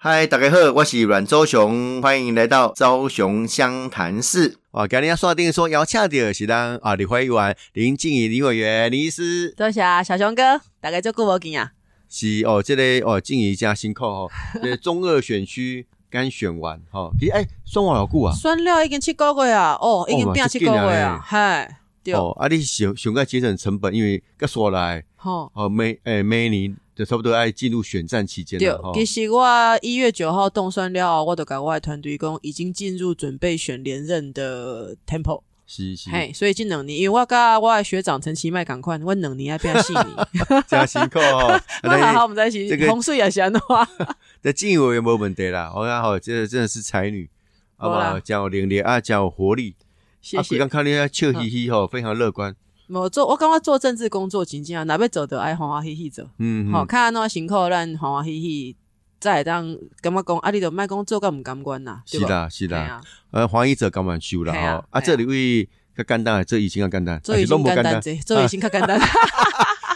嗨，大家好，我是阮周雄，欢迎来到周雄湘潭市。哇，今天要锁定说要请到是咱啊，立法院林静怡李委员林医师。多谢啊，小熊哥，大家做久无见啊。是哦，这个哦，静怡加辛苦哦，这中二选区刚选完哈，其实哎，选完偌久啊？选了已经七个月啊，哦，已经变七个月啊，嗨，对。哦，啊，你想想个节省成本，因为个说来，哦，哦每诶每年。就差不多爱进入选战期间了。对，其实我一月九号动算了，我都跟我的团队讲，已经进入准备选连任的 tempo。是是。嘿，所以这两年，因为我跟我的学长陈其迈赶快，我两年还变细腻。加辛苦哦。那还好，我们在一起。这个洪水也是安的话。这敬委员没问题啦，我讲好，这真的是才女，好不好？讲有灵力啊，讲有活力。谢谢。刚看你笑嘻嘻吼，非常乐观。我做我感觉做政治工作，真正啊，哪边走得爱欢欢喜喜做，嗯，好看那辛苦，咱欢欢喜喜再当感觉讲啊，你都卖讲做甲毋甘愿啦，是啦，是啦，呃，欢喜者甘愿收啦，吼，啊，这里位较简单，这以前较简单，这以前简单，这以前较简单，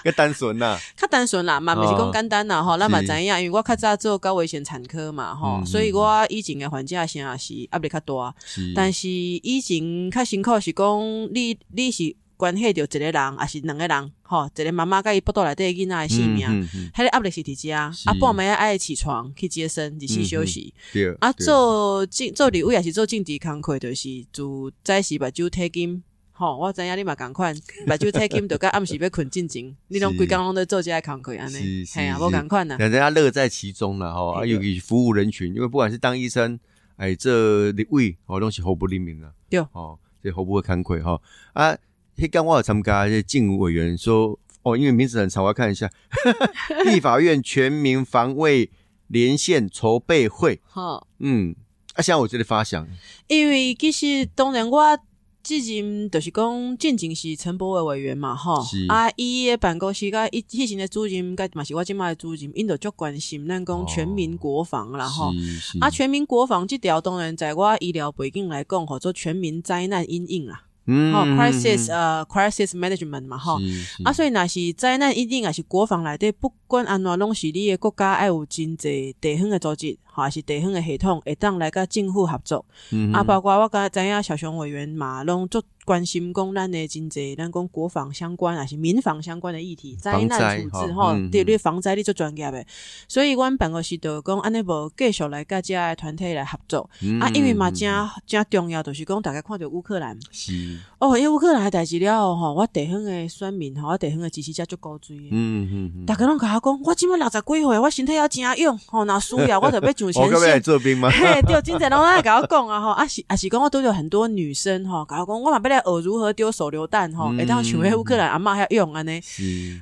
较单纯啦，较单纯啦，嘛，毋是讲简单啦，吼，咱嘛知影？因为我较早做高危险产科嘛，吼，所以我以前的环境先也是压力较大，但是以前较辛苦是讲你你是。关系着一个人，还是两个人，吼，一个妈妈甲伊腹肚内底囡仔的性命，迄个压力是伫遮，啊，半暝爱起床去接生，日时休息。啊，做政做立委也是做政治工课，就是做早时目睭体金，吼，我知影你嘛共款，目睭体金，就甲暗时要困进前，你拢规工拢在做遮个工课安尼，系啊，无共款呐。人家乐在其中啦，吼，啊，尤其服务人群，因为不管是当医生，哎，这立位哦，拢是毫不吝悯啦，对，哦，这毫不会惭愧，吼，啊。黑刚我有参加一些政务委员说哦，因为名字很长，我要看一下。立法院全民防卫连线筹备会，哈，嗯，啊，现在我这里发想，因为其实当然我之前就是讲进前是陈伯伟委员嘛，吼，啊，伊的办公室甲伊迄前的主任，甲嘛是我即卖的主任，因都足关心咱讲全民国防啦，哈，啊，全民国防这条当然在我医疗背景来讲，吼，做全民灾难阴影啦。嗯，好，crisis，呃，crisis management 嘛，哈，啊，所以那是灾难一定也是国防来的，不管安怎拢是你的国家爱有真济地方的组织，还是地方的系统，会当来甲政府合作，啊，包括我甲知影小熊委员嘛，拢做。关心讲咱的真济，咱讲国防相关还是民防相关的议题，灾难处置吼，对对防灾你做专业的，所以阮办公室就讲安尼无继续来甲遮的团体来合作。啊，因为嘛正正重要，就是讲大家看着乌克兰。是。哦，因为乌克兰代志了吼，我地方的选民吼，我地方的支持者足高追的，嗯嗯嗯，大家拢甲我讲，我即满六十几岁，我身体要真勇吼，若需要 我就要上前线。做兵吗？嘿，对，真侪拢爱甲我讲啊吼，啊是啊是讲我拄着很多女生吼，甲我讲，我嘛要。学如何丢手榴弹吼，会当像迄乌克兰阿嬷遐用安尼，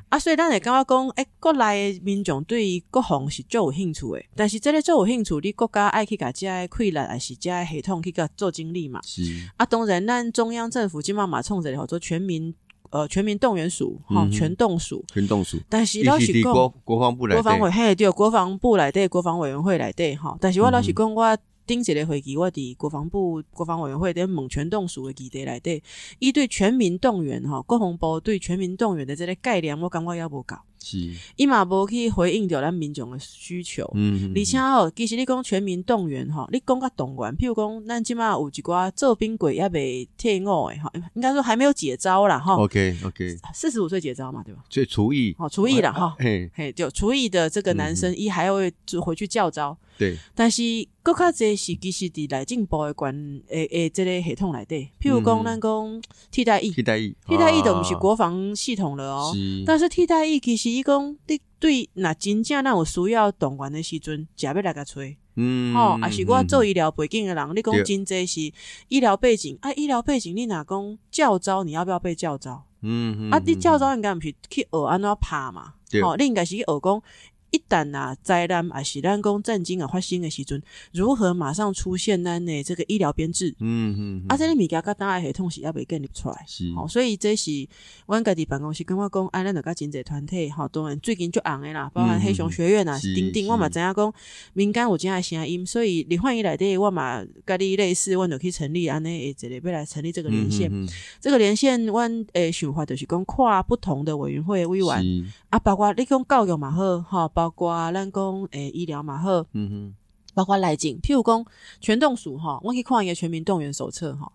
啊，所以咱会感觉讲，诶，国内民众对于国防是最有兴趣诶，但是这个最有兴趣，你国家爱去甲遮个溃烂，还是遮个系统去甲做经历嘛？是。啊，当然，咱中央政府今嘛嘛冲着吼做全民呃全民动员署吼全动署。全动署，但是老是讲国防部来国防委嘿对国防部来对国防委员会来对吼，但是我老是讲我。顶一个会议，我伫国防部国防委员会伫问全动署的基地内底，伊对全民动员吼，国防部对全民动员的这个概念，我感觉也无够。是，伊嘛无去回应着咱民众的需求。嗯，而且吼，其实你讲全民动员吼，你讲个动员，譬如讲，咱即马有一寡做兵鬼也未退伍诶，哈，应该说还没有解招啦，哈。OK OK，四十五岁解招嘛，对吧？所以厨艺，哦，厨艺了哈。嘿，嘿，就厨艺的这个男生，伊还会就回去教招。对，但是更较侪是其实伫内政部诶管诶诶，即个系统内底，譬如讲咱讲替代役，替代役，替代役都毋是国防系统了哦。但是替代役其实伊讲，你对若真正咱有需要动员的时阵，食要来甲吹，嗯，吼，啊是我做医疗背景的人，你讲真济是医疗背景，啊医疗背景你若讲教招，你要不要被教招？嗯，啊你教招应该毋是去学安怎拍嘛？吼，你应该是去学讲。一旦啊灾难啊是咱讲战争啊发生的时阵，如何马上出现咱的这个医疗编制？嗯嗯，啊，这个物件甲大家系统是也未建立出来，是，好，所以这是阮家己办公室跟我讲，安咱就甲真济团体，吼，当然最近就红的啦，包含黑熊学院啊，丁丁，我嘛知影讲民间有这样声音，所以你换伊来底，我嘛甲你类似，阮就去成立安尼一个要来成立这个连线，这个连线，阮诶想法就是讲跨不同的委员会委员，啊，包括你讲教育嘛好，哈。包括咱讲诶医疗嘛好，嗯哼，包括内政，譬如讲全动署吼，我可以看一个全民动员手册吼，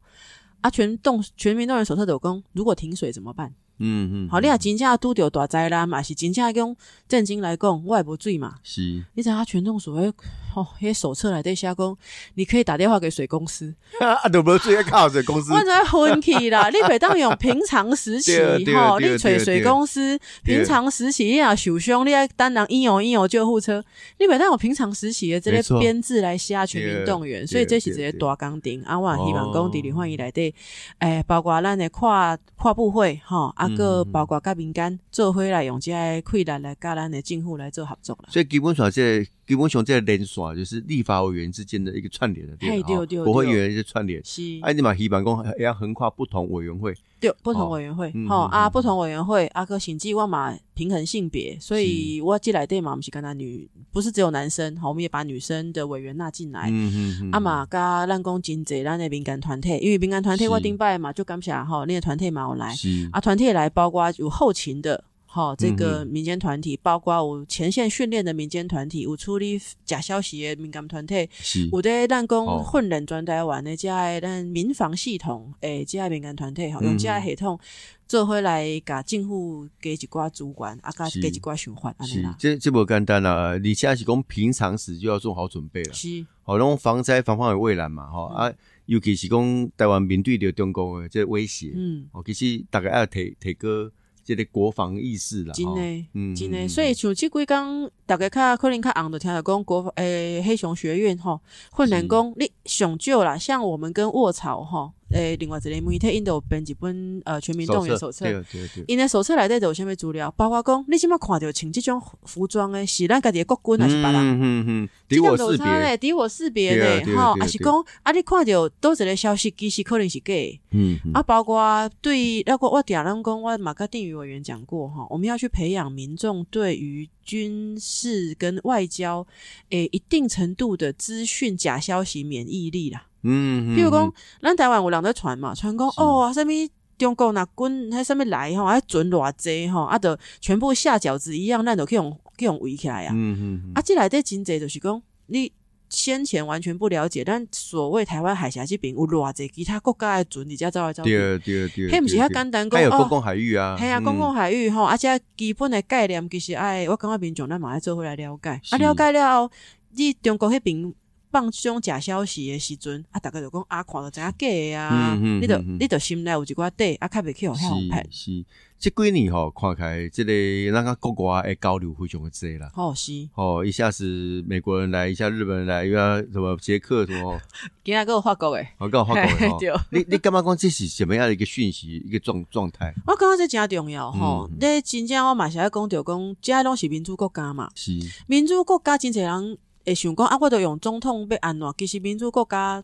啊，全动全民动员手册有讲，如果停水怎么办？嗯嗯，好，你啊真正拄着大灾难嘛，是真正讲正经来讲，我也无水嘛。是，你知影全动所诶，哦，迄手册来底写讲，你可以打电话给水公司。啊，都无水靠水公司。我在混起啦，你袂当用平常时期 吼，你找水公司平常时期你啊受伤，你爱等人应用应用救护车，你袂当用平常时期的这类编制来写全民动员，所以这是一个大工程。啊，我希望讲伫里欢迎来底，诶，包括咱的跨跨部会吼。啊，个包括甲民间做伙来用这个困难来甲咱的政府来做合作所以基本上这基本上这个连锁就是立法委员之间的一个串联的对对，国会议员一个串联。是，哎，你嘛希望讲要横跨不同委员会。对，不同委员会，吼啊，不同委员会，啊个甚至我嘛平衡性别，所以我进来对嘛，不是跟他女，不是只有男生，好，我们也把女生的委员纳进来。嗯嗯嗯。啊嘛，甲咱讲真济咱的民间团体，因为民间团体我顶拜嘛，就感谢吼，那个团体嘛有来，啊团体来包括有后勤的。好，这个民间团体，包括有前线训练的民间团体，有处理假消息的民间团体，有的咱讲混人专台湾的，加咱民防系统，诶，加民间团体，吼，用加系统做回来，甲政府给一寡主管，啊，加给一寡循环，安尼啦。这这不简单啦，你现在是讲平常时就要做好准备了，是，好，种防灾防范于未然嘛，哈啊，尤其是讲台湾面对着中国的这威胁，嗯，哦，其实大概要提提个。这个国防意识啦，真诶，真的，所以像即几工，大家较可能较红的听着讲国诶黑熊学院吼，或能讲你上少啦，像我们跟卧槽吼。诶，另外一个媒体印度编一本呃全民动员手册，因为手册内底就有啥物资料，包括讲你即马看到穿即种服装诶，是咱家己诶国军还是别人？嗯嗯嗯，敌我识别，敌我识别诶，吼，还是讲啊，你看到倒一个消息，其实可能是假。嗯，啊，包括对那个我嗲人讲，我马克定宇委员讲过哈，我们要去培养民众对于军事跟外交诶一定程度的资讯假消息免疫力啦。嗯，比如讲，咱台湾有人在传嘛，传讲哦，什么中国那军喺什么来吼，还准偌济吼，啊，着全部下饺子一样，咱都可以用可以用围起来啊。嗯嗯，啊，这来的真济就是讲，你先前完全不了解，咱所谓台湾海峡这边有偌济其他国家的船，你才走来走去。对对对，迄毋是遐简单讲哦。还有公共海域啊。系啊，公共海域吼，而且基本的概念其实爱，我感觉民众咱嘛爱做回来了解，啊，了解了后，你中国迄边。放这种假消息的时阵，啊，大家就讲啊，看到怎样假啊？你就你就心内有一寡底，啊，较袂去互遐拍。是，这几年吼，看开这个咱个国外的交流非常的多啦。哦，是。哦，一下子美国人来，一下日本人来，又要什么捷克什么？今仔跟我法国诶，我跟我法国诶。你你感觉讲这是什么样的一个讯息，一个状状态？我感觉这真重要吼。你真正我嘛是爱讲着讲，这拢是民主国家嘛。是。民主国家真侪人。会想讲啊，我都用总统要安怎？其实民主国家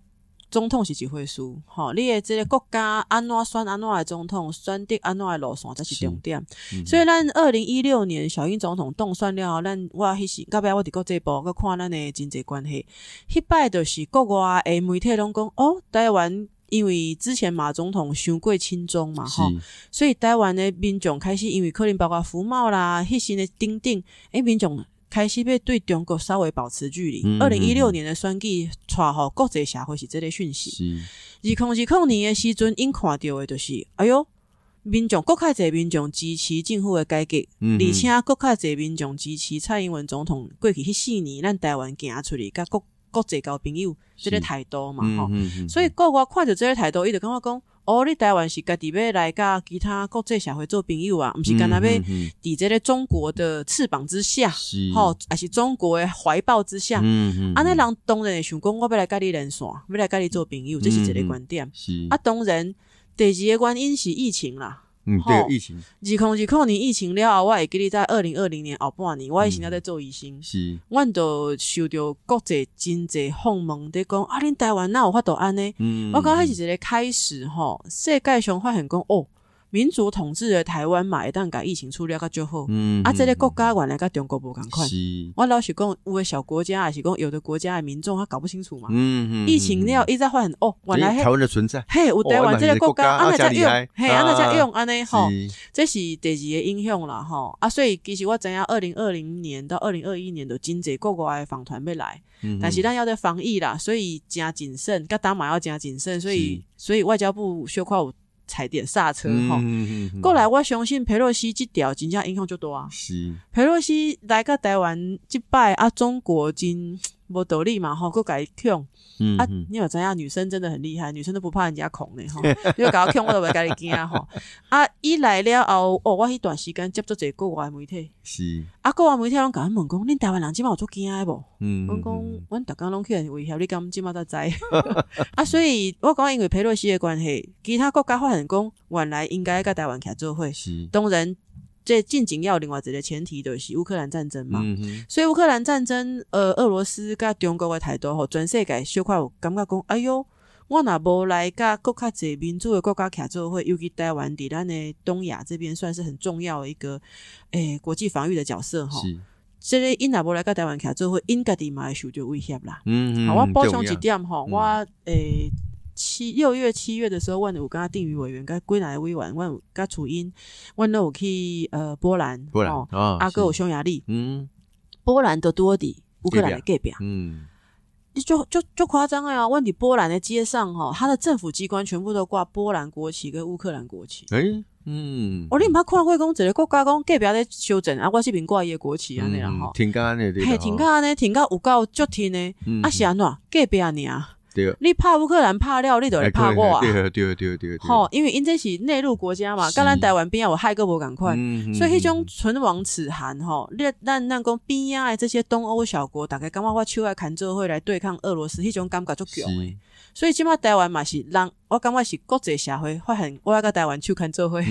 总统是一回事，吼，你诶即个国家安怎选安怎诶总统，选择安怎诶路线才是重点。所以咱二零一六年小英总统当选了后，咱我迄时到尾我伫国际部佮看咱诶经济关系，迄摆就是国外诶媒体拢讲哦，台湾因为之前马总统伤过亲中嘛，吼，所以台湾诶民众开始因为可能包括服贸啦，迄时诶顶顶诶民众。开始要对中国稍微保持距离。二零一六年的选举，传互国际社会是这个讯息。二零二零年的时阵，因看到的就是，哎哟，民众国开侪民众支持政府的改革，而且国开侪民众支持蔡英文总统过去迄四年，咱台湾行出去，甲国国际交朋友，这个态度嘛，吼。所以国外看着这个态度，伊就感觉讲。哦，你台湾是家己要来甲其他国际社会做朋友啊，毋是干那要伫这个中国的翅膀之下，吼，还是中国的怀抱之下？啊，那人当然会想讲，我要来甲你连线，要来甲你做朋友，这是一个观点。啊，当然，第二个原因是疫情啦。嗯，对，疫情，二零二零年疫情了后，我会记得在二零二零年后半年，我以前在做医生，是，阮都受到国际经济访问伫讲，啊，恁台湾哪有法度安尼？嗯，我讲迄是一个开始吼，世界上发现讲，哦，民主统治的台湾嘛，一旦甲疫情处理较就好。嗯，啊，这个国家原来甲中国无共款。我老是讲，有的小国家也是讲有的国家的民众他搞不清楚嘛。嗯嗯。疫情了一直发现哦，原来台湾的存在。嘿，有台湾这个国家，安那在用，嘿，安那在用，安尼吼，这是第二个影响啦吼。啊，所以其实我知影，二零二零年到二零二一年都真济国外访团要来，但是咱要在防疫啦，所以加谨慎，甲打码要加谨慎，所以所以外交部小快有。踩点刹车吼，过来我相信佩洛西这条真正影响就多啊。是。佩洛西来个台湾即摆啊，中国真无道理嘛吼，佮改强。啊，你有知影女生真的很厉害，女生都不怕人家恐的吼，因为搞强我都袂甲你惊吼。啊，伊来了后，哦，我迄段时间接触一个国外媒体，是啊，国外媒体拢甲阮问讲，恁台湾人即满有做惊诶无？嗯，阮讲，阮逐工拢去威胁你，敢即满才知。啊，所以我讲因为佩洛西的关系，其他国家发现讲，原来应该甲台湾徛做伙，是当然。这进景要另外一个前提就是乌克兰战争嘛，所以乌克兰战争，呃，俄罗斯甲中国的态度吼，全世界小块有感觉讲，哎哟，我若无来甲国较侪民主的国家徛做伙，尤其台湾伫咱的东亚这边算是很重要的一个诶国际防御的角色吼。所以因若无来甲台湾徛做伙，因家己嘛会受着威胁啦。嗯嗯，好，我补充一点吼，我诶。七六月七月的时候，我有跟他定于委员，跟归来委员，我有跟楚英，我有去呃波兰，波兰哦，阿哥有匈牙利，嗯，波兰的多底，乌克兰的隔壁，嗯，你就就就夸张了呀！问你波兰的街上哈，他的政府机关全部都挂波兰国旗跟乌克兰国旗，哎，嗯，我你唔怕看过讲一个国家讲隔壁在修正啊，我这边挂伊的国旗啊那样哈，挺干的，嘿，挺干的，挺干有够足天的，啊是安怎？隔壁啊你怕乌克兰怕了，你就会怕我啊！对对对对吼，因为因这是内陆国家嘛，跟咱台湾边啊，我害个无赶快，所以迄种唇亡齿寒吼，你咱咱讲边啊的这些东欧小国，大概感觉我手来砍做会来对抗俄罗斯，迄种感觉足强诶。所以即码台湾嘛是人，我感觉是国际社会发现，我要甲台湾去看做会，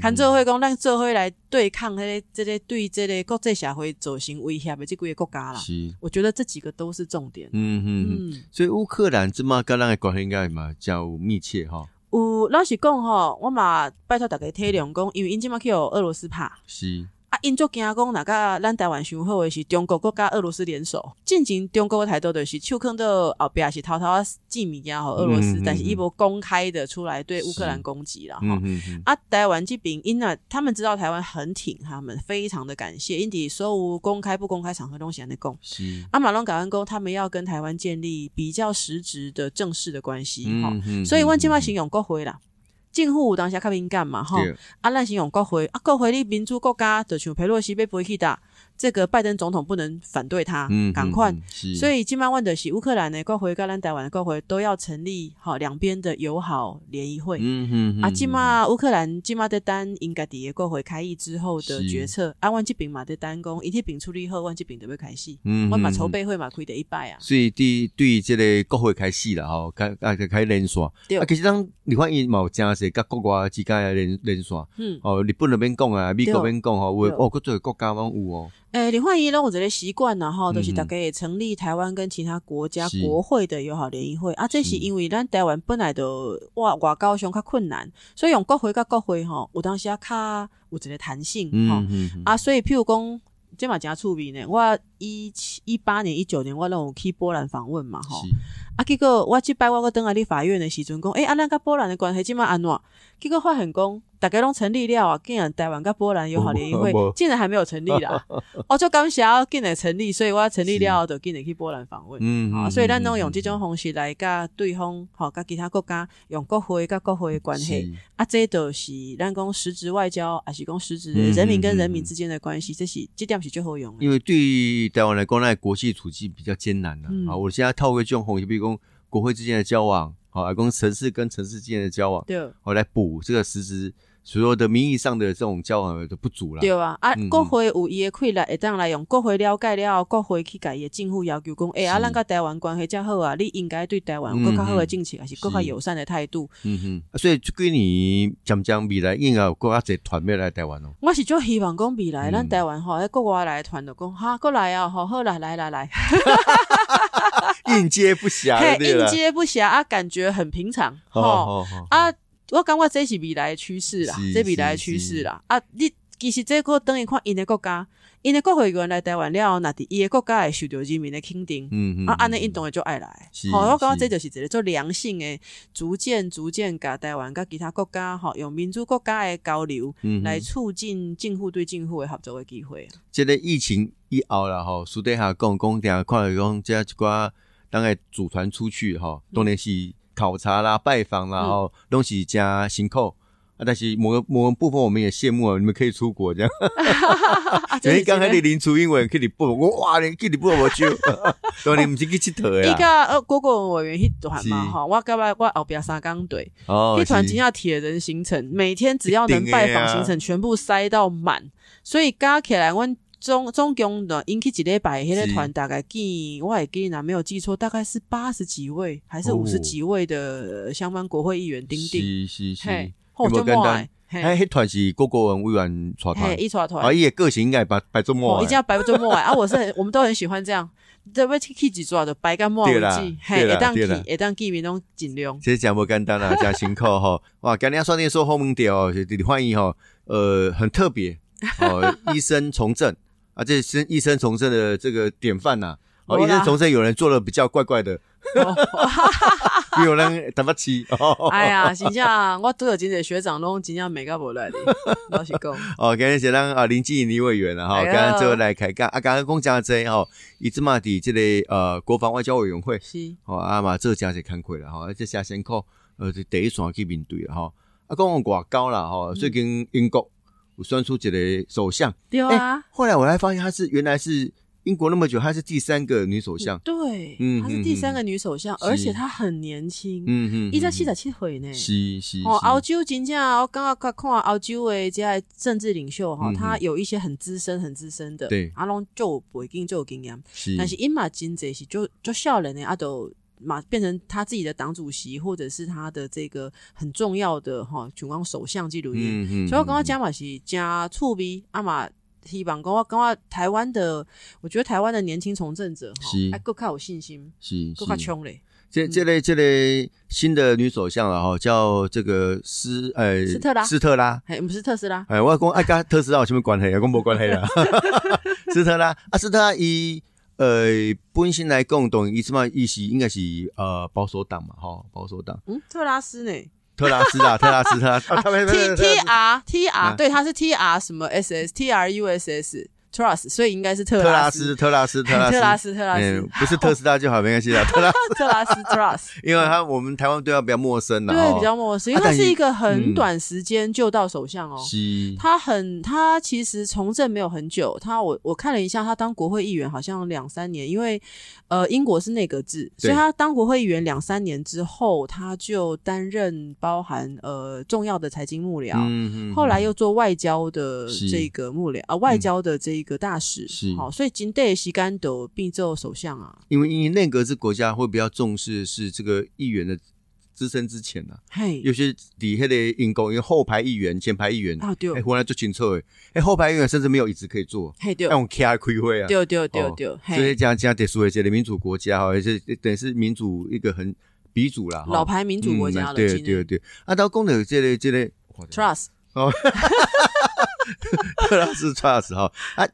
看做会讲咱做会来对抗迄个这个对这个国际社会造成威胁的这几个国家啦。是，我觉得这几个都是重点。嗯嗯，所以乌克兰即嘛跟咱的关系应该嘛较密切哈。有老实讲吼，我嘛拜托大家体谅讲，因为因即嘛去有俄罗斯拍。是。啊，因足惊讲，哪个咱台湾想好的是中国国家俄罗斯联手，进前中国的态度就是手控到后边是偷偷寄物件和俄罗斯，但是伊无公开的出来对乌克兰攻击啦哈。啊，台湾这边因啊他们知道台湾很挺他们，非常的感谢，因伫所有公开不公开场合东西安尼讲。啊，马龙港湾公他们要跟台湾建立比较实质的正式的关系哈，所以阮即摆形容国会啦。政府有当时较敏感嘛，吼，啊，咱先用国会，啊，国会你民主国家就像佩洛西被飞去打。这个拜登总统不能反对他，赶快。所以金曼问的是乌克兰的国会跟咱台湾的国会都要成立好两边的友好联谊会。嗯嗯啊，金马乌克兰金马的单应该第一国会开议之后的决策。啊，万吉饼嘛的单工一天饼出力后，万吉饼就会开始。嗯，我嘛筹备会嘛开得一拜啊。所以第对这个国会开始了吼，开啊开连锁。啊，其实当你看伊冇真是甲国外之间的连连锁。嗯。哦，日本那边讲啊，美国那边讲吼，有哦，各个国家拢有哦。诶，林焕仪呢？我这个习惯呢，哈，都是大概也成立台湾跟其他国家国会的友好联谊会啊。这是因为咱台湾本来的哇外交上较困难，所以用国会甲国会哈，有当时啊较有一个弹性哈啊。所以譬如讲，这嘛真趣味呢。我一七一八年、一九年，我拢有去波兰访问嘛，哈啊。结果我即摆我个登来你法院的时阵讲，诶，啊，咱甲波兰的关系即嘛安怎？结果发现讲。大家拢成立了啊！竟然台湾跟波兰友好联谊会竟然还没有成立啦！哦，就刚想竟然成立，所以我成立了就竟然去波兰访问。嗯，好，所以咱拢用这种方式来甲对方，好，甲其他国家用国会甲国会的关系啊，这都是咱讲实质外交，还是讲实质人民跟人民之间的关系，这是这点是最好用。因为对于台湾来讲，那国际处境比较艰难的啊，我现在透过这种方式，比如讲国会之间的交往，好，来讲城市跟城市之间的交往，对，好来补这个实质。所有的名义上的这种交往的不足了。对啊，啊，国会有伊的困难，会当来用国会了解了，国会去改伊政府要求讲，哎，啊，咱甲台湾关系较好啊，你应该对台湾有更较好的政策，还是更较友善的态度。嗯哼，所以几年将将未来应该有更加侪团要来台湾哦。我是就希望讲未来咱台湾吼，喺国外来团就讲，哈，过来啊，好好来来来来，应接不暇，应接不暇啊，感觉很平常，吼啊。我感觉这是未来的趋势啦，这未来的趋势啦。啊，你其实这个等于看因的国家，因的国会议员来台湾了，那伫伊的国家会受到人民的肯定，嗯嗯，啊，安尼运动的就爱来。好，我感觉这就是一个做良性的，逐渐逐渐甲台湾甲其他国家吼，用民主国家的交流来促进政府对政府的合作的机会。这个疫情以后啦，吼，私底下讲讲，定看来讲，这一寡当个组团出去吼，当然是。考察啦、拜访啦，然后东西加辛苦啊，但是某个某个部分我们也羡慕啊，你们可以出国这样。所以刚才你林出英委员去你不，我哇，你去你不我就，当你唔是去佚佗呀。一个呃，国国委员迄团嘛哈，我刚刚我后边三钢队，一团真要铁人行程，每天只要能拜访行程全部塞到满，所以加起来我。总总共的引起几礼拜，迄个团大概记，我也记呐，没有记错，大概是八十几位还是五十几位的相关国会议员丁丁。是是。是，有冇简单？哎，迄团是各国文委员带团，一带团，啊，伊的个性应该摆摆做末，一定要摆做末啊！我是很，我们都很喜欢这样，这位去去几抓的白干末记，嘿，一当记，一当记面拢尽量。其实讲不简单啦，讲辛苦吼，哇，今天双天说后门调，就欢迎哈，呃，很特别哦，医生从政。啊，这是一生重生的这个典范呐！哦，一生重生有人做的比较怪怪的，有人打不起。哎呀，真正我都有真侪学长拢真正美个无来的，老实讲。哦，今日是咱啊林继林委员了哈，刚刚最后来开讲啊，刚刚讲讲这吼，伊即嘛伫这个呃国防外交委员会是，哦啊嘛这家是看亏了哈，而且下先靠呃第一线去面对了哈，啊讲外交啦哈，最近英国。我算出几个首相，对啊。后来我还发现，她是原来是英国那么久，她是第三个女首相。对，嗯，她是第三个女首相，而且她很年轻，嗯嗯，一在七十七岁呢。是是。哦，澳洲真正我刚刚看看澳洲的这些政治领袖哈，他有一些很资深、很资深的，对，阿龙就不一定就有经验，是。但是英马金这些就就少年的阿都。马变成他自己的党主席，或者是他的这个很重要的哈，全国首相纪录片。所以我刚刚加马是加触逼阿马希望跟我跟我台湾的，我觉得台湾的年轻从政者哈，还够靠有信心，是够靠冲嘞。这这类这类新的女首相了哈，叫这个斯呃斯特拉斯特拉，哎不是特斯拉，哎我讲爱跟特斯拉有什么关系啊？跟没关系啦。斯特拉啊，斯特拉以。呃，本身来讲，等于伊嘛，伊是应该是呃保守党嘛，哈，保守党。嗯，特拉斯呢？特拉斯啊，特拉斯，特拉斯。T T R T R，对，他是 T R 什么 S S T R U S S。Trust，所以应该是特拉斯，特拉斯，特拉斯，特拉斯，特拉斯，不是特斯拉就好，没关系的。特拉特拉斯，Trust，因为他我们台湾对他比较陌生的，对，比较陌生，因为他是一个很短时间就到首相哦。他很，他其实从政没有很久，他我我看了一下，他当国会议员好像两三年，因为呃英国是内阁制，所以他当国会议员两三年之后，他就担任包含呃重要的财经幕僚，后来又做外交的这个幕僚啊，外交的这。一个大使是。好，所以金代西干斗并做首相啊。因为因为内阁制国家会比较重视是这个议员的资深之前啊，嘿，有些底下的因公，因为后排议员、前排议员啊，对，回来就清楚诶，哎，后排议员甚至没有椅子可以坐，嘿，对，用 K I 开会啊，对对对对，所以这样这样得说一些的民主国家哈，也是等于是民主一个很鼻祖啦，老牌民主国家了，对对对，啊，到功能这类这类 trust 哦。特拉斯 trust 哈啊，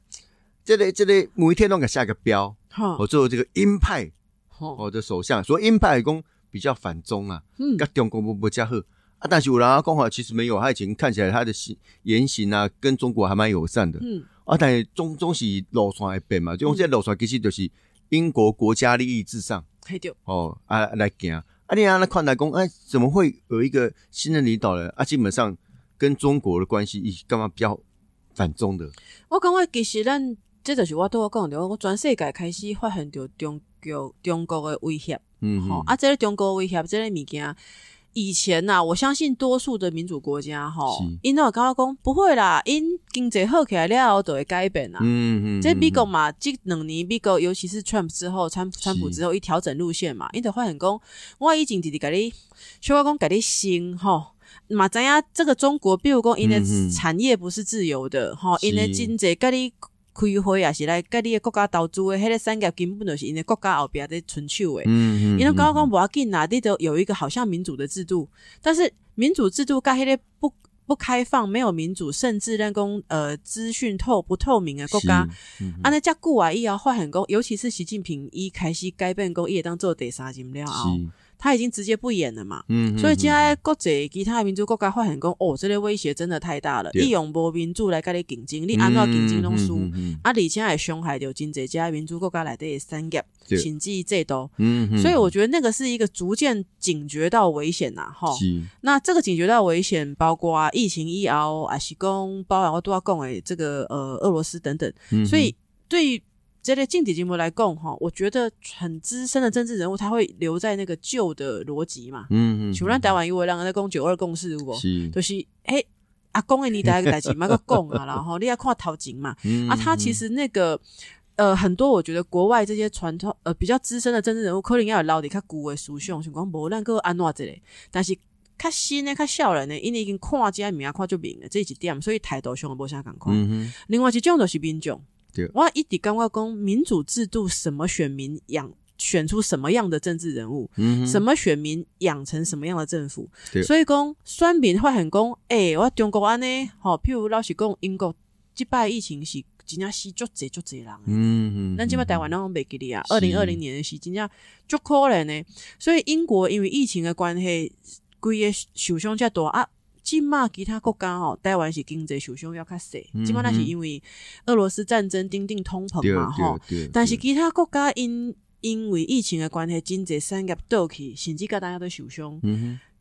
这里这里每一天都给下个标，我做这个鹰派，我的首相。说鹰派公比较反中啊，跟中国不不加贺啊，但是我让他讲话其实没有，他已经看起来他的行言行啊，跟中国还蛮友善的，嗯。啊，但是中中是路线一变嘛，就现在路线其实就是英国国家利益至上，哦啊来行。啊，你让他看来讲，哎，怎么会有一个新的领导人？啊？基本上。跟中国的关系，以干嘛比较反中的？我感觉其实咱这就是我都要讲的，我全世界开始发现着中国中国的威胁，嗯，好啊，这个中国威胁，这个物件，以前呐，我相信多数的民主国家，哈，因为刚刚讲不会啦，因经济好起来了后，都会改变啦，嗯嗯，这美国嘛，这两年美国尤其是 Trump 之后，川川普之后一调整路线嘛，因就发现讲，我以前直直甲你，小我讲甲你新哈。嘛，知影这个中国，比如讲，因的产业不是自由的，哈，因的经济甲你开会也，是来甲你的国家投资的，迄个产业根本就是因的国家后壁在存手的。嗯嗯。因为刚刚无要紧啊，你都有一个好像民主的制度，但是民主制度甲迄个不不开放、没有民主，甚至人工呃资讯透不透明的国家，啊，那加固啊，伊要发很工，尤其是习近平一开始改变工，伊当做第三任了后。他已经直接不演了嘛，嗯，所以现在国际其他民主国家发现讲，哦，这个威胁真的太大了，利用无民主来跟你竞争，你安怎竞争拢输，啊，而且还伤害到经济家民主国家来的产业、经济制度，嗯，所以我觉得那个是一个逐渐警觉到危险呐，哈，那这个警觉到危险，包括疫情以后，还是讲包含我都要讲诶，这个呃俄罗斯等等，所以对。这类竞体节目来讲哈，我觉得很资深的政治人物他会留在那个旧的逻辑嘛。嗯嗯。像咱台湾因为两个在讲九二共识，不？是。就是嘿，阿公的你第一个代志，买个讲啊，然后你要看头前嘛。嗯。啊，他其实那个呃，很多我觉得国外这些传统呃比较资深的政治人物，可能要有老的较古的思想，像讲无咱个安怎之类，但是较新的较少人呢，因为已经看这名看就明了这一点，所以态度上无啥共款。嗯另外一种就是民众。我一直感觉讲民主制度，什么选民养选出什么样的政治人物，什么选民养成什么样的政府，所以讲选民会很讲，诶，我中国安呢，好，譬如老是讲英国击败疫情是真正死足侪足侪人，嗯嗯，咱即摆台湾拢袂记哩啊，二零二零年是真正足可怜呢，所以英国因为疫情的关系，规个受伤遮大啊。即嘛其他国家吼，台湾是经济受伤要较细，即嘛那是因为俄罗斯战争顶顶通膨嘛吼。但是其他国家因因为疫情的关系，经济产业倒去，甚至甲大家都受伤。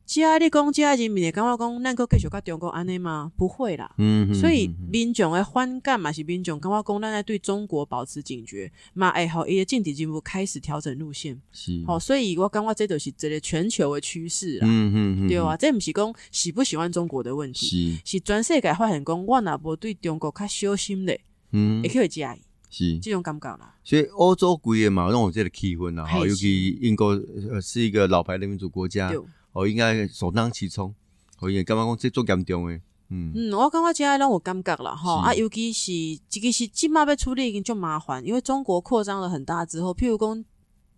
加你讲，加人民的感觉讲，能够继续甲中国安尼吗？不会啦。嗯嗯，所以民众的反感嘛是民众感觉讲，咱在对中国保持警觉，嘛哎好，伊个政治进步开始调整路线。是，好，所以我感觉这都是一个全球的趋势啦。嗯嗯嗯，对啊，这毋是讲喜不喜欢中国的问题，是是全世界发现讲，我若无对中国较小心咧，嗯，也可以介意。是这种感觉啦。所以欧洲贵也嘛，让我这个气氛啦，尤其英国呃是一个老牌的民主国家。哦，应该首当其冲，哦，因为感觉讲这足严重诶，嗯。嗯，我感觉这样让我感觉了吼，啊，尤其是这个是即马要处理已经就麻烦，因为中国扩张了很大之后，譬如讲。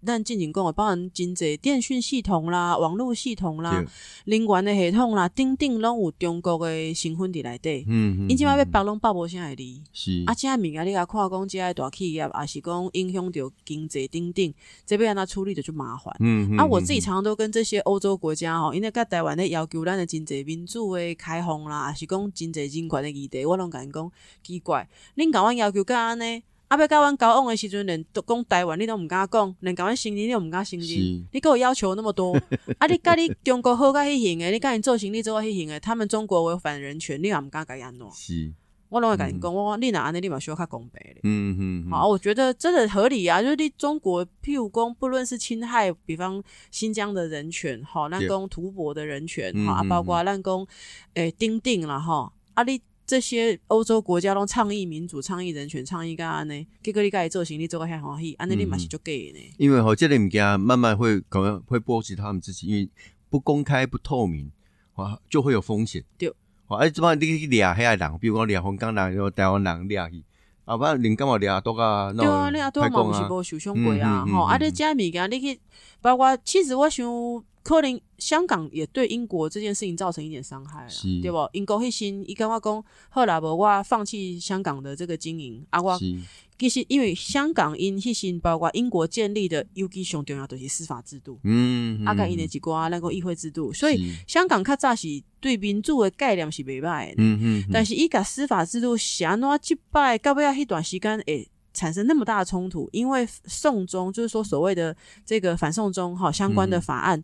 咱进行讲诶，包含真济、电讯系统啦、网络系统啦、能源诶系统啦，顶顶拢有中国诶成分伫内底。嗯，因即摆要北拢北无啥会理。是啊，即个物件你甲看讲，即个大企业也是讲影响着经济顶顶，这边安怎处理着就麻烦。嗯啊，我自己常常都跟这些欧洲国家吼，因为甲台湾咧要求咱诶真济民主诶开放啦，也是讲真济人权诶议题，我拢甲因讲奇怪，恁甲阮要求甲安尼？啊！要甲阮交往的时阵，连讲台湾你都毋敢讲，连甲阮生意你都毋敢承认。你给我要求那么多，啊！你甲你中国好甲迄型诶，你甲因做生理做迄型诶，他们中国违反人权，你也毋敢甲伊安怎？是，我拢会甲因讲，我你若安尼，你嘛需要较公平咧。嗯嗯。好，我觉得真的合理啊，就是你中国譬如讲，不论是侵害，比方新疆的人权，吼，咱讲吐蕃的人权，吼啊，包括咱讲诶，丁丁啦，吼，啊你。这些欧洲国家都倡议民主、倡议人权、倡议干安呢？结果你该做行李做个遐欢喜，安尼你嘛是就给呢？因为吼，这类物件慢慢会可能会波及他们自己，因为不公开、不透明，哇，就会有风险。对，哇，哎，这帮你去掠遐人，比如讲掠香港人、有台湾人掠去，啊，不然你干嘛掠多啊？对啊，掠多嘛，毋是无受伤过啊？吼，啊，你遮物件你去，包括其实我想。可能香港也对英国这件事情造成一点伤害了，对不？英国迄时伊跟我讲，后来无我放弃香港的这个经营，啊，我其实因为香港因迄时包括英国建立的，尤其上重要就是司法制度，嗯，啊，甲因的一寡那个议会制度，所以香港较早是对民主的概念是袂歹的，嗯嗯，但是伊甲司法制度是安怎即摆到尾啊，迄段时间诶。产生那么大的冲突，因为送中就是说所谓的这个反送中哈相关的法案，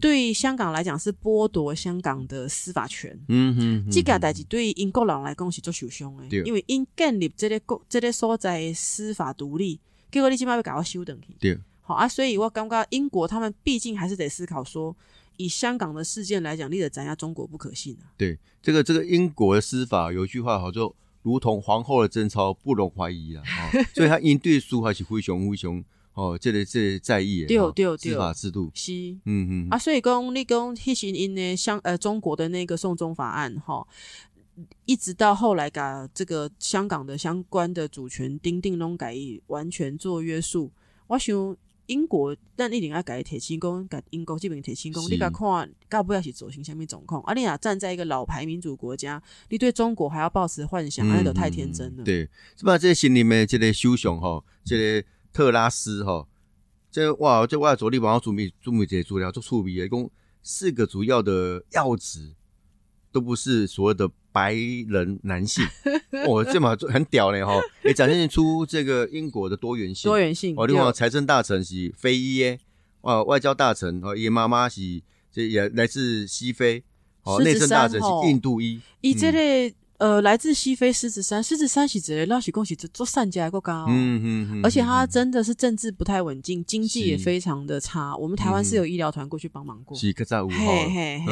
对香港来讲是剥夺香港的司法权。嗯哼，这个代志对英国人来讲是做受伤的，因为因建立这个国这个所在司法独立，结果你起码要搞到修等去。对，好啊，所以我刚刚英国他们毕竟还是得思考说，以香港的事件来讲，你得斩下中国不可信啊。对，这个这个英国的司法有一句话好就。如同皇后的贞操，不容怀疑啊！所以他应对书还是非常非常哦，这里这在意的司法制度是嗯嗯啊，所以讲你讲迄时因呢，像呃中国的那个送中法案哈，一直到后来噶这个香港的相关的主权丁定拢改完全做约束，我想。英国，但一定要改铁轻功，改英国这边铁轻功。你甲看，搞不要是走行下面总控。阿丽亚站在一个老牌民主国家，你对中国还要抱持幻想，那都太天真了。对，是吧？这心里面这个首相吼，这个特拉斯吼，这哇，这我昨天晚上准备准备这些资料做触笔，一共四个主要的要旨，都不是所谓的。白人男性，哦，这么很屌嘞哈！也展现出这个英国的多元性。多元性。哦，另外财政大臣是非裔耶，哦，外交大臣哦，爷妈妈是这也来自西非，哦，内政大臣是印度裔。伊这类。呃，来自西非狮子山，狮子山是直接拉起恭喜做善家国家，嗯嗯嗯，而且他真的是政治不太稳定，经济也非常的差。我们台湾是有医疗团过去帮忙过，是可在五号，嘿嘿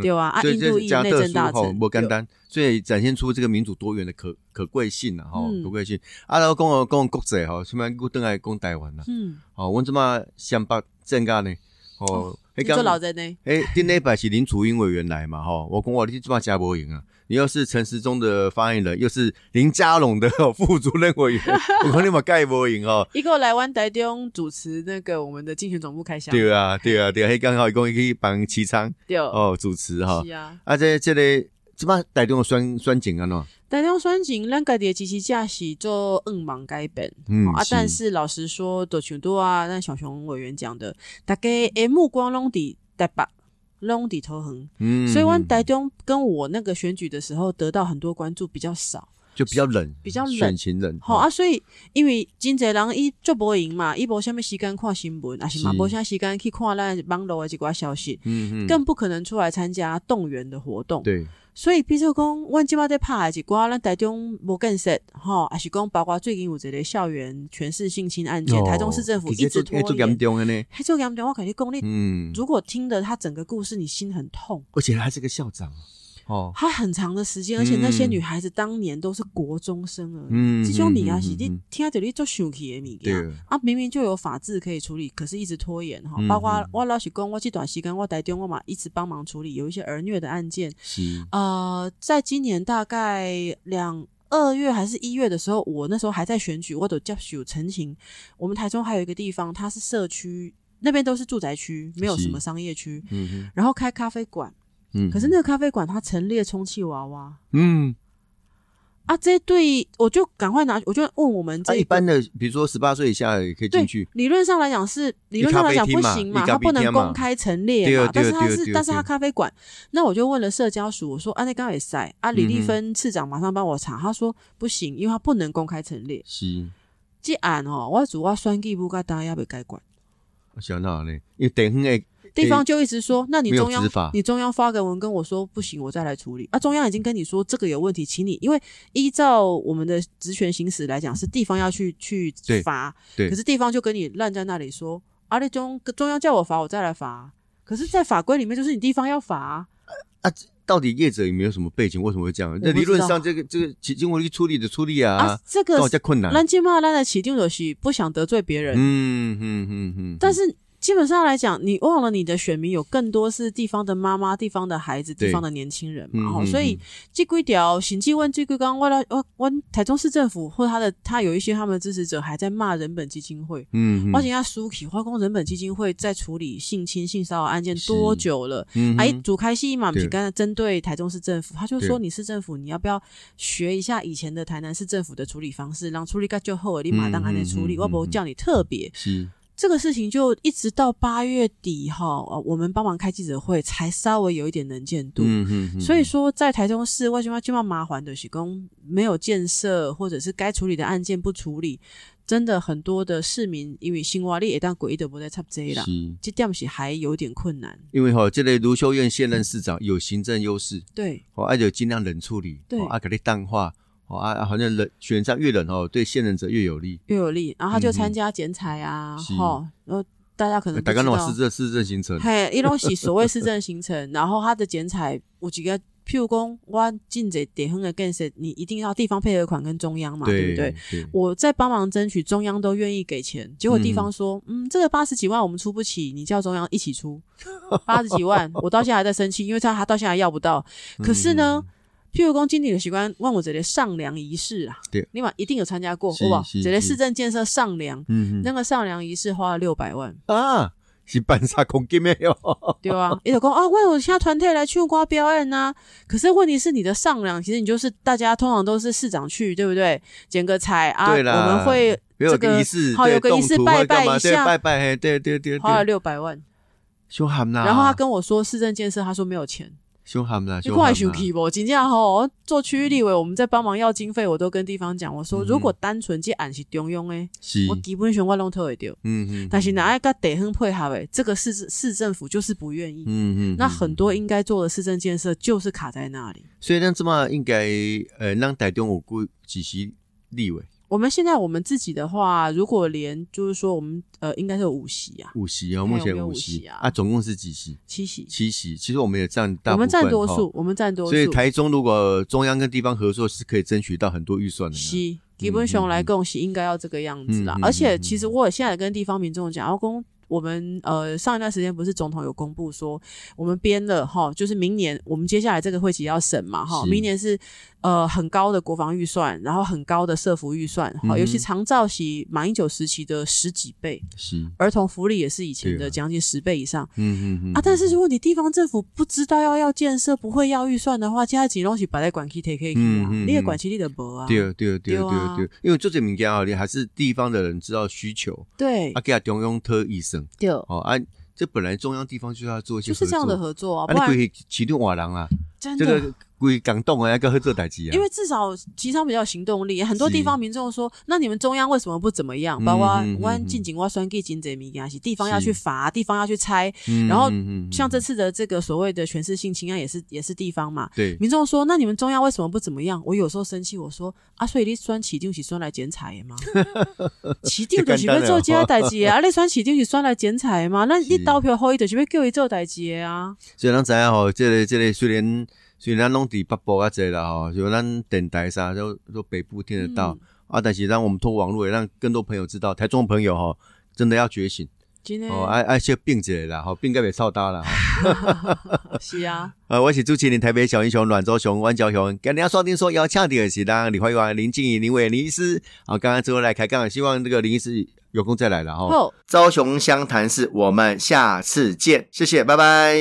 对啊，啊，印度裔内政大臣，不简单，所以展现出这个民主多元的可可贵性啊，哈，可贵性。啊，然后讲哦，讲国际哈，什么我等来讲台湾啦，嗯，哦，我怎么想把增加呢？哦，你做老人呢？哎，顶礼拜是林楚英委员来嘛，哈，我讲我你怎么加不赢啊？你又是陈时中的发言人，又是林佳龙的 副主任委员，我看你们盖不赢哦。一个来湾台中主持那个我们的竞选总部开箱。对啊，对啊，对啊，刚好一共可以帮齐昌 对哦主持哈。是啊，啊这这里怎么台中选选景啊？喏，台中选景，咱家己机器驾驶做硬盲改本，嗯啊，但是老实说，都像多啊，那小熊委员讲的，大家诶目光拢伫台北。拢底头横，嗯，所以阮台中跟我那个选举的时候得到很多关注比较少，就比较冷，比较冷，选情冷。好啊，所以因为真济人伊做播赢嘛，伊无虾米时间看新闻，啊是嘛，无啥时间去看咱网络的几寡消息，嗯嗯，更不可能出来参加动员的活动，对。所以，比如讲，阮即马在拍的一寡咱台中无更实，吼，还是讲包括最近有一个校园全市性侵案件，台中市政府一直拖延，做严重的呢，还做严重，我感觉公立，嗯，如果听的他整个故事，你心很痛，而且他是个校长。哦，他很长的时间，而且那些女孩子当年都是国中生而已。这种米啊，是你听到你做生气的米件啊，明明就有法制可以处理，可是一直拖延哈。包括我老实讲，我这段时间我在电话嘛，一直帮忙处理有一些儿虐的案件。是呃，在今年大概两二月还是一月的时候，我那时候还在选举，我都叫许陈情。我们台中还有一个地方，它是社区，那边都是住宅区，没有什么商业区。嗯然后开咖啡馆。嗯，可是那个咖啡馆它陈列充气娃娃，嗯，啊，这对我就赶快拿，我就问我们这一般的，比如说十八岁以下也可以进去。理论上来讲是，理论上来讲不行嘛，它不能公开陈列嘛。但是它是，但是它咖啡馆，那我就问了社交署，我说啊，那刚也塞啊，李丽芬次长马上帮我查，他说不行，因为他不能公开陈列。是，这案哦，我主要选举不该大家要不要改管？我想到呢，因为等下诶。地方就一直说，那你中央你中央发个文跟我说不行，我再来处理啊。中央已经跟你说这个有问题，请你因为依照我们的职权行使来讲，是地方要去去罚，对。可是地方就跟你烂在那里说，啊，你中中央叫我罚，我再来罚。可是，在法规里面就是你地方要罚啊。到底业者有没有什么背景？为什么会这样？那理论上，这个这个起经过去处理的处理啊，这个比较困难。烂鸡骂烂的起定的是不想得罪别人，嗯嗯嗯嗯，但是。基本上来讲，你忘了你的选民有更多是地方的妈妈、地方的孩子、地方的年轻人嘛？所以这规条行纪问这个刚为了我我台中市政府或他的他有一些他们的支持者还在骂人本基金会。嗯，我请他苏起化工人本基金会在处理性侵性骚扰案件多久了？哎，主开戏嘛，不刚才针对台中市政府，他就说你市政府你要不要学一下以前的台南市政府的处理方式，让处理个就后立马当案的处理，我不叫你特别。这个事情就一直到八月底哈，我们帮忙开记者会才稍微有一点能见度。嗯嗯。所以说，在台中市为什么这么麻烦的，是工没有建设，或者是该处理的案件不处理，真的很多的市民因为新挖力也当鬼的不在插这了，这点是还有点困难。因为哈，这类卢秀燕现任市长有行政优势，对，哦，而且尽量冷处理，对，啊，给你淡化。哦啊，好像冷选上越冷哦，对现任者越有利，越有利。然后他就参加剪彩啊，哈，然后大家可能大概弄市政市政行程，嘿，一拢是 所谓市政行程。然后他的剪彩有几个，譬如讲，我进这地方的建设，你一定要地方配合款跟中央嘛，对不对？我在帮忙争取，中央都愿意给钱，结果地方说，嗯，这个八十几万我们出不起，你叫中央一起出八十几万，我到现在还在生气，因为他他到现在要不到。可是呢？譬如讲今年的习惯，问我这里上梁仪式啊，对，你嘛一定有参加过，好不好？这里市政建设上梁，嗯，那个上梁仪式花了六百万啊。是办啥公金没有？对啊，你就讲啊，为我其他团队来去瓜表演呐。可是问题是你的上梁，其实你就是大家通常都是市长去，对不对？剪个彩啊，我们会这个好有个仪式拜拜一下，拜拜，对对对，花了六百万，凶悍呐。然后他跟我说市政建设，他说没有钱。凶悍啦！你快生气不？真正吼做区域立委，我们在帮忙要经费，我都跟地方讲，我说如果单纯这案是中央诶，我基本上我拢投会掉。嗯嗯。但是哪爱个地方配合诶，这个市市政府就是不愿意。嗯嗯。那很多应该做的市政建设就是卡在那里。所以咱这么应该呃，让台中我估几席立委。我们现在我们自己的话，如果连就是说我们呃，应该是有五席啊，五席啊，目前五席啊，啊，总共是几席？七席，七席。其实我们也占大，我们占多数，我们占多数。所以台中如果中央跟地方合作，是可以争取到很多预算的。是，基本上来共是应该要这个样子啦。而且其实我现在跟地方民众讲，要公。我们呃上一段时间不是总统有公布说，我们编了哈，就是明年我们接下来这个会期要审嘛哈，明年是呃很高的国防预算，然后很高的社服预算，哈，尤其长照是马英九时期的十几倍，是儿童福利也是以前的将近十倍以上，嗯嗯嗯啊，但是如果你地方政府不知道要要建设，不会要预算的话，现在几东西摆在管区 take 啊，你也管区里的薄啊，对对对对对，因为做这民间啊，你还是地方的人知道需求，对，啊给他中央特医生。对哦啊，这本来中央地方就要做一些，就是这样的合作啊，不然启动瓦廊啊，这个。会感动啊，要跟合作代志啊。因为至少其实比较行动力，很多地方民众说，那你们中央为什么不怎么样？包括湾近景、挖酸地、金贼米给是地方要去罚，地方要去拆。然后像这次的这个所谓的全市性侵案，也是也是地方嘛。对，民众说，那你们中央为什么不怎么样？我有时候生气，我说啊，所以你酸起定起酸来剪彩吗？起定就是要做其他代志 啊，你酸起定是酸来剪彩吗？那你投票后一就是要叫伊做代志啊。所以咱知影吼，这个这个虽然。所以咱拢伫北部啊，这啦吼，就咱电台啥，就就北部听得到啊。但是让我们通过网络，也让更多朋友知道，台中的朋友哈，真的要觉醒哦，爱爱些病者啦，吼，病该别操大了。是啊，呃，我是主持人台北小英雄阮周雄、阮昭雄，今天锁定说要抢的是让李怀元、林静怡、林伟林医师。好，刚刚最后来开杠，希望这个林医师有空再来了哈。好，昭雄湘潭市，我们下次见，谢谢，拜拜。